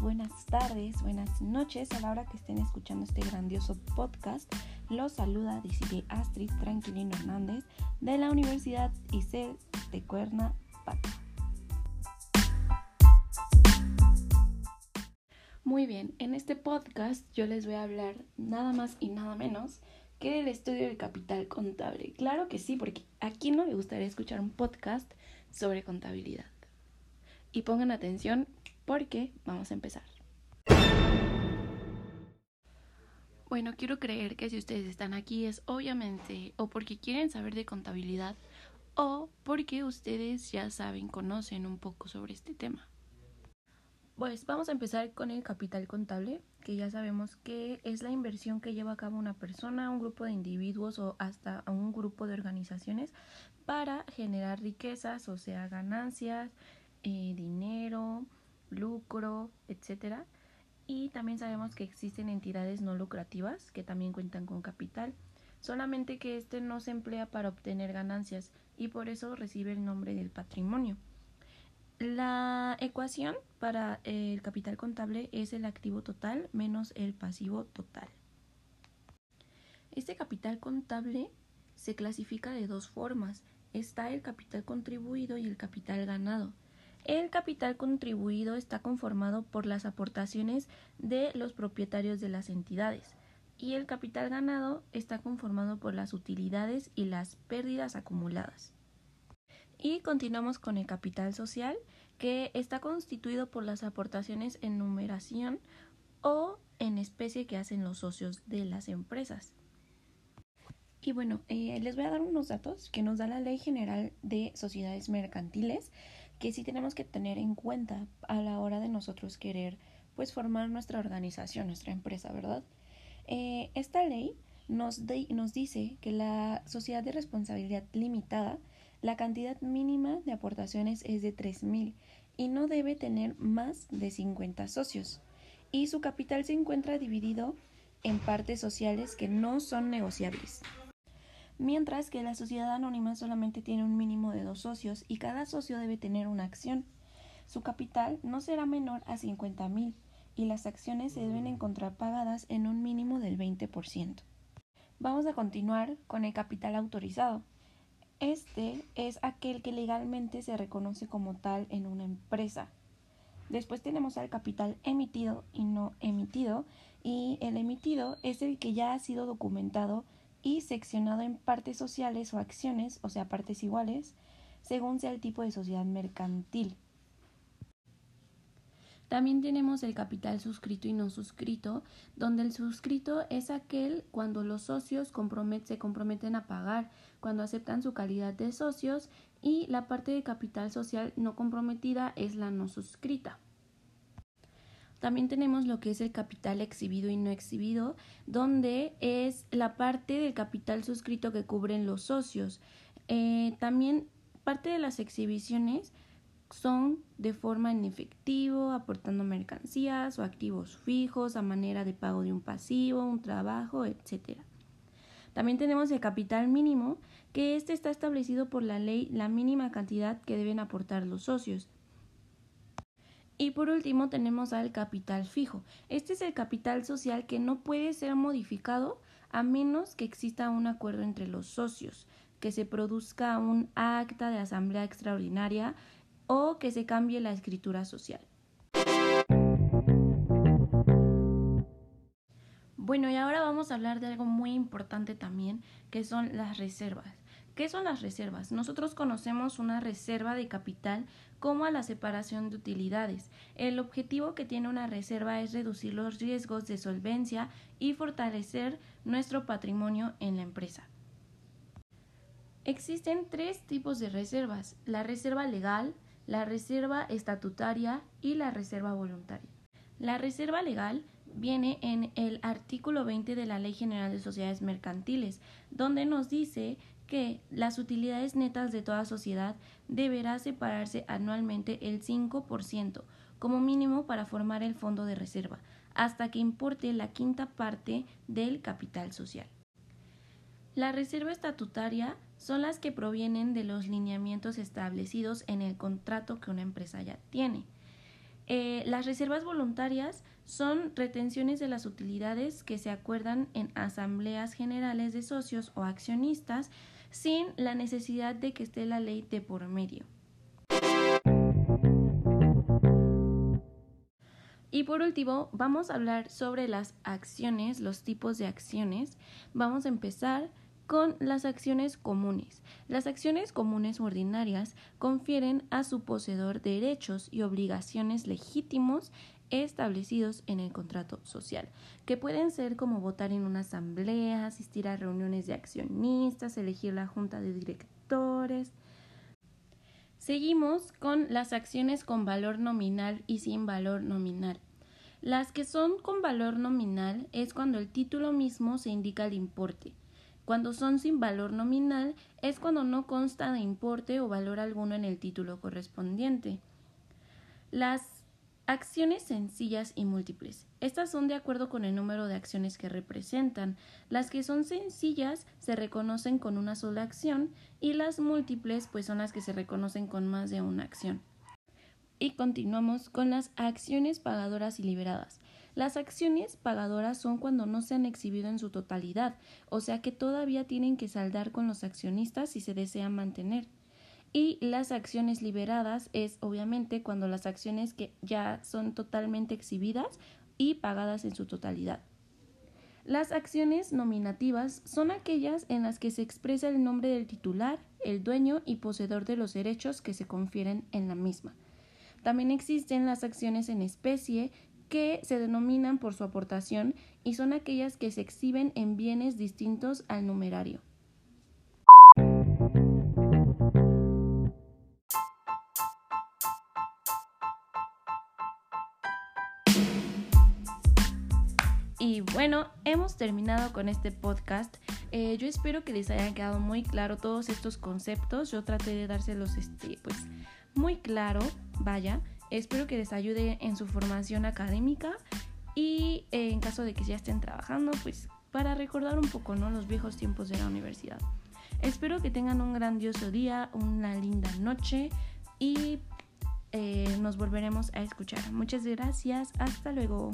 buenas tardes, buenas noches a la hora que estén escuchando este grandioso podcast. Los saluda DJ Astrid Tranquilino Hernández de la Universidad ICEL de Cuernavaca. Muy bien, en este podcast yo les voy a hablar nada más y nada menos que del estudio del capital contable. Claro que sí, porque a quién no le gustaría escuchar un podcast sobre contabilidad. Y pongan atención porque vamos a empezar. Bueno, quiero creer que si ustedes están aquí es obviamente o porque quieren saber de contabilidad o porque ustedes ya saben, conocen un poco sobre este tema. Pues vamos a empezar con el capital contable, que ya sabemos que es la inversión que lleva a cabo una persona, un grupo de individuos o hasta un grupo de organizaciones para generar riquezas, o sea, ganancias, eh, dinero, lucro, etcétera. Y también sabemos que existen entidades no lucrativas que también cuentan con capital, solamente que este no se emplea para obtener ganancias y por eso recibe el nombre del patrimonio. La ecuación para el capital contable es el activo total menos el pasivo total. Este capital contable se clasifica de dos formas. Está el capital contribuido y el capital ganado. El capital contribuido está conformado por las aportaciones de los propietarios de las entidades y el capital ganado está conformado por las utilidades y las pérdidas acumuladas. Y continuamos con el capital social, que está constituido por las aportaciones en numeración o en especie que hacen los socios de las empresas. Y bueno, eh, les voy a dar unos datos que nos da la Ley General de Sociedades Mercantiles que sí tenemos que tener en cuenta a la hora de nosotros querer pues formar nuestra organización, nuestra empresa, ¿verdad? Eh, esta ley nos, nos dice que la sociedad de responsabilidad limitada, la cantidad mínima de aportaciones es de 3.000 y no debe tener más de 50 socios. Y su capital se encuentra dividido en partes sociales que no son negociables mientras que la sociedad anónima solamente tiene un mínimo de dos socios y cada socio debe tener una acción. Su capital no será menor a 50 mil y las acciones se deben encontrar pagadas en un mínimo del 20%. Vamos a continuar con el capital autorizado. Este es aquel que legalmente se reconoce como tal en una empresa. Después tenemos al capital emitido y no emitido, y el emitido es el que ya ha sido documentado y seccionado en partes sociales o acciones, o sea, partes iguales, según sea el tipo de sociedad mercantil. También tenemos el capital suscrito y no suscrito, donde el suscrito es aquel cuando los socios se comprometen a pagar, cuando aceptan su calidad de socios, y la parte de capital social no comprometida es la no suscrita. También tenemos lo que es el capital exhibido y no exhibido, donde es la parte del capital suscrito que cubren los socios. Eh, también parte de las exhibiciones son de forma en efectivo, aportando mercancías o activos fijos a manera de pago de un pasivo, un trabajo, etc. También tenemos el capital mínimo, que este está establecido por la ley la mínima cantidad que deben aportar los socios. Y por último tenemos al capital fijo. Este es el capital social que no puede ser modificado a menos que exista un acuerdo entre los socios, que se produzca un acta de asamblea extraordinaria o que se cambie la escritura social. Bueno, y ahora vamos a hablar de algo muy importante también, que son las reservas. ¿Qué son las reservas? Nosotros conocemos una reserva de capital como a la separación de utilidades. El objetivo que tiene una reserva es reducir los riesgos de solvencia y fortalecer nuestro patrimonio en la empresa. Existen tres tipos de reservas, la reserva legal, la reserva estatutaria y la reserva voluntaria. La reserva legal viene en el artículo 20 de la Ley General de Sociedades Mercantiles, donde nos dice que las utilidades netas de toda sociedad deberá separarse anualmente el 5% como mínimo para formar el fondo de reserva, hasta que importe la quinta parte del capital social. La reserva estatutaria son las que provienen de los lineamientos establecidos en el contrato que una empresa ya tiene. Eh, las reservas voluntarias son retenciones de las utilidades que se acuerdan en asambleas generales de socios o accionistas sin la necesidad de que esté la ley de por medio. Y por último, vamos a hablar sobre las acciones, los tipos de acciones. Vamos a empezar con las acciones comunes. Las acciones comunes ordinarias confieren a su poseedor derechos y obligaciones legítimos establecidos en el contrato social, que pueden ser como votar en una asamblea, asistir a reuniones de accionistas, elegir la junta de directores. Seguimos con las acciones con valor nominal y sin valor nominal. Las que son con valor nominal es cuando el título mismo se indica el importe. Cuando son sin valor nominal es cuando no consta de importe o valor alguno en el título correspondiente. Las acciones sencillas y múltiples. Estas son de acuerdo con el número de acciones que representan. Las que son sencillas se reconocen con una sola acción y las múltiples pues son las que se reconocen con más de una acción. Y continuamos con las acciones pagadoras y liberadas. Las acciones pagadoras son cuando no se han exhibido en su totalidad, o sea que todavía tienen que saldar con los accionistas si se desean mantener. Y las acciones liberadas es obviamente cuando las acciones que ya son totalmente exhibidas y pagadas en su totalidad. Las acciones nominativas son aquellas en las que se expresa el nombre del titular, el dueño y poseedor de los derechos que se confieren en la misma. También existen las acciones en especie que se denominan por su aportación y son aquellas que se exhiben en bienes distintos al numerario. Y bueno, hemos terminado con este podcast. Eh, yo espero que les hayan quedado muy claro todos estos conceptos. Yo traté de dárselos este, pues, muy claro, vaya. Espero que les ayude en su formación académica y eh, en caso de que ya estén trabajando, pues para recordar un poco ¿no? los viejos tiempos de la universidad. Espero que tengan un grandioso día, una linda noche y eh, nos volveremos a escuchar. Muchas gracias, hasta luego.